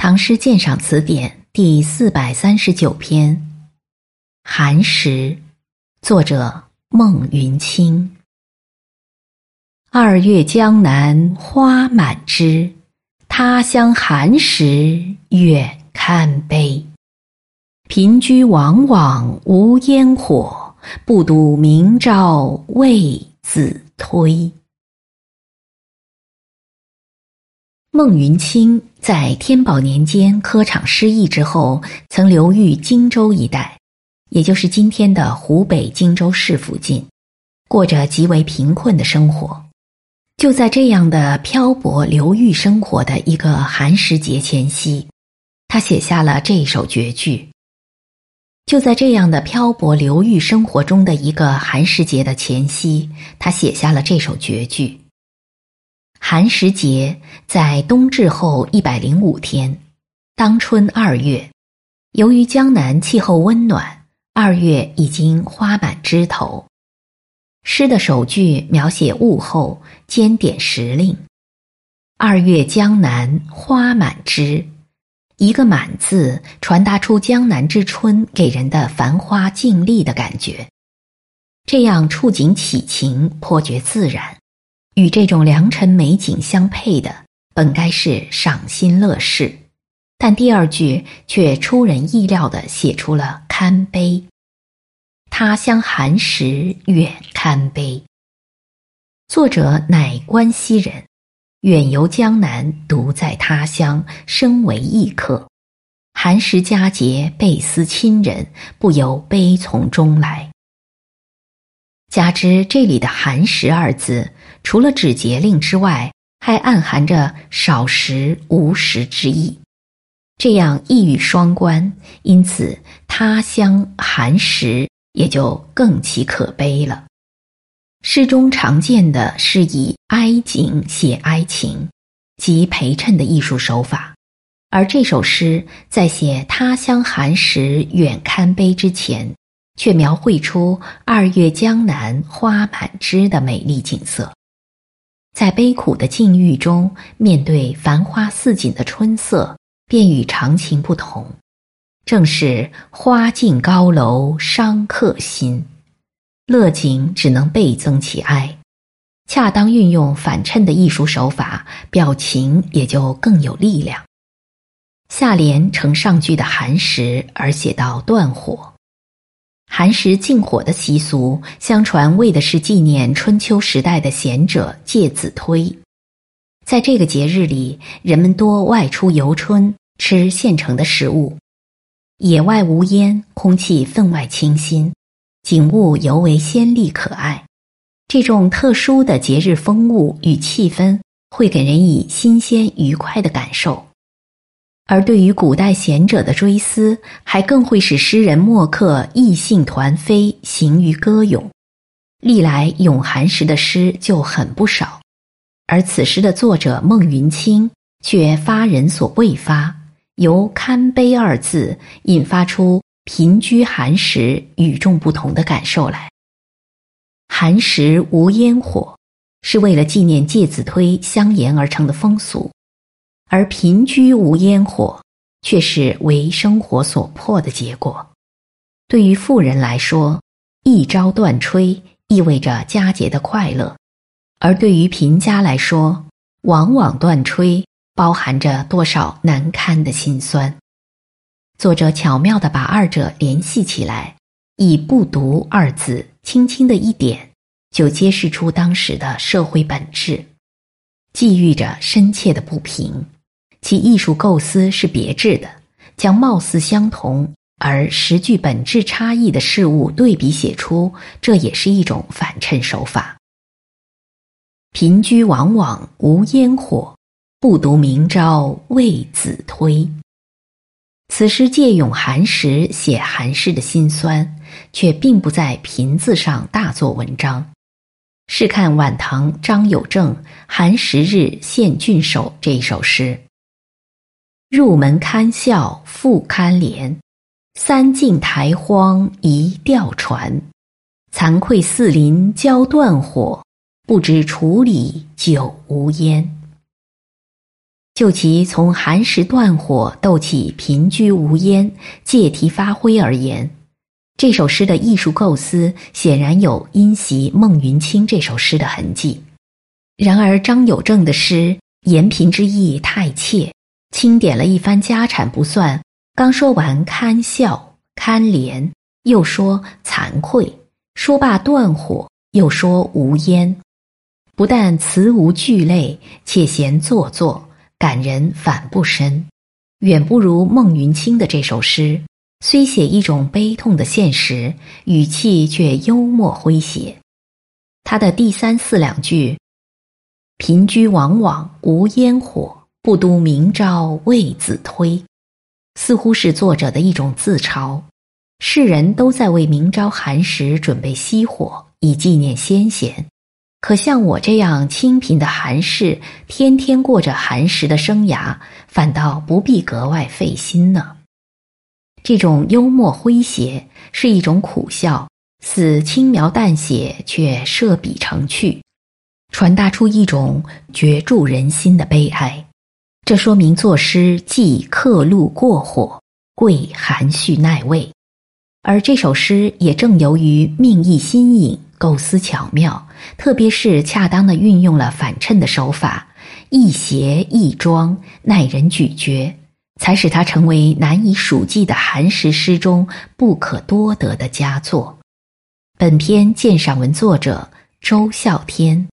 唐诗鉴赏词典第四百三十九篇《寒食》，作者孟云清。二月江南花满枝，他乡寒食远堪悲。贫居往往无烟火，不睹明朝为子推。孟云清在天宝年间科场失意之后，曾流寓荆州一带，也就是今天的湖北荆州市附近，过着极为贫困的生活。就在这样的漂泊流寓生活的一个寒食节前夕，他写下了这首绝句。就在这样的漂泊流寓生活中的一个寒食节的前夕，他写下了这首绝句。寒食节在冬至后一百零五天，当春二月。由于江南气候温暖，二月已经花满枝头。诗的首句描写物候，兼点时令。二月江南花满枝，一个“满”字传达出江南之春给人的繁花静丽的感觉。这样触景起情，颇觉自然。与这种良辰美景相配的，本该是赏心乐事，但第二句却出人意料地写出了堪悲。他乡寒食远堪悲。作者乃关西人，远游江南，独在他乡，身为异客，寒食佳节，倍思亲人，不由悲从中来。加之这里的“寒食”二字。除了指节令之外，还暗含着少食无食之意，这样一语双关，因此他乡寒食也就更其可悲了。诗中常见的是以哀景写哀情，即陪衬的艺术手法，而这首诗在写他乡寒食远堪悲之前，却描绘出二月江南花满枝的美丽景色。在悲苦的境遇中，面对繁花似锦的春色，便与常情不同。正是花尽高楼伤客心，乐景只能倍增其哀。恰当运用反衬的艺术手法，表情也就更有力量。下联承上句的寒食而写到断火。寒食禁火的习俗，相传为的是纪念春秋时代的贤者介子推。在这个节日里，人们多外出游春，吃现成的食物。野外无烟，空气分外清新，景物尤为鲜丽可爱。这种特殊的节日风物与气氛，会给人以新鲜愉快的感受。而对于古代贤者的追思，还更会使诗人墨客意兴团飞，行于歌咏。历来咏寒食的诗就很不少，而此诗的作者孟云清却发人所未发，由“堪悲”二字引发出贫居寒食与众不同的感受来。寒食无烟火，是为了纪念介子推相沿而成的风俗。而贫居无烟火，却是为生活所迫的结果。对于富人来说，一朝断炊意味着佳节的快乐；而对于贫家来说，往往断炊包含着多少难堪的辛酸。作者巧妙地把二者联系起来，以“不独”二字轻轻的一点，就揭示出当时的社会本质，寄寓着深切的不平。其艺术构思是别致的，将貌似相同而实具本质差异的事物对比写出，这也是一种反衬手法。贫居往往无烟火，不独明朝为子推。此诗借咏寒食写寒食的辛酸，却并不在贫字上大做文章。试看晚唐张有正《寒食日献郡守》这一首诗。入门堪笑复堪怜，三晋苔荒一钓船。惭愧四邻交断火，不知处理酒无烟。就其从寒食断火斗起贫居无烟，借题发挥而言，这首诗的艺术构思显然有因袭孟云卿这首诗的痕迹。然而张有正的诗言贫之意太切，清点了一番家产不算，刚说完堪笑堪怜，又说惭愧，说罢断火，又说无烟。不但词无句类，且嫌做作，感人反不深，远不如孟云卿的这首诗。虽写一种悲痛的现实，语气却幽默诙谐。他的第三四两句：“贫居往往无烟火，不都明朝为子推”，似乎是作者的一种自嘲。世人都在为明朝寒食准备熄火，以纪念先贤。可像我这样清贫的寒士，天天过着寒食的生涯，反倒不必格外费心呢。这种幽默诙谐是一种苦笑，似轻描淡写，却设笔成趣，传达出一种绝住人心的悲哀。这说明作诗既刻录过火，贵含蓄耐味，而这首诗也正由于命意新颖。构思巧妙，特别是恰当的运用了反衬的手法，亦谐亦庄，耐人咀嚼，才使它成为难以数计的寒食诗中不可多得的佳作。本篇鉴赏文作者周啸天。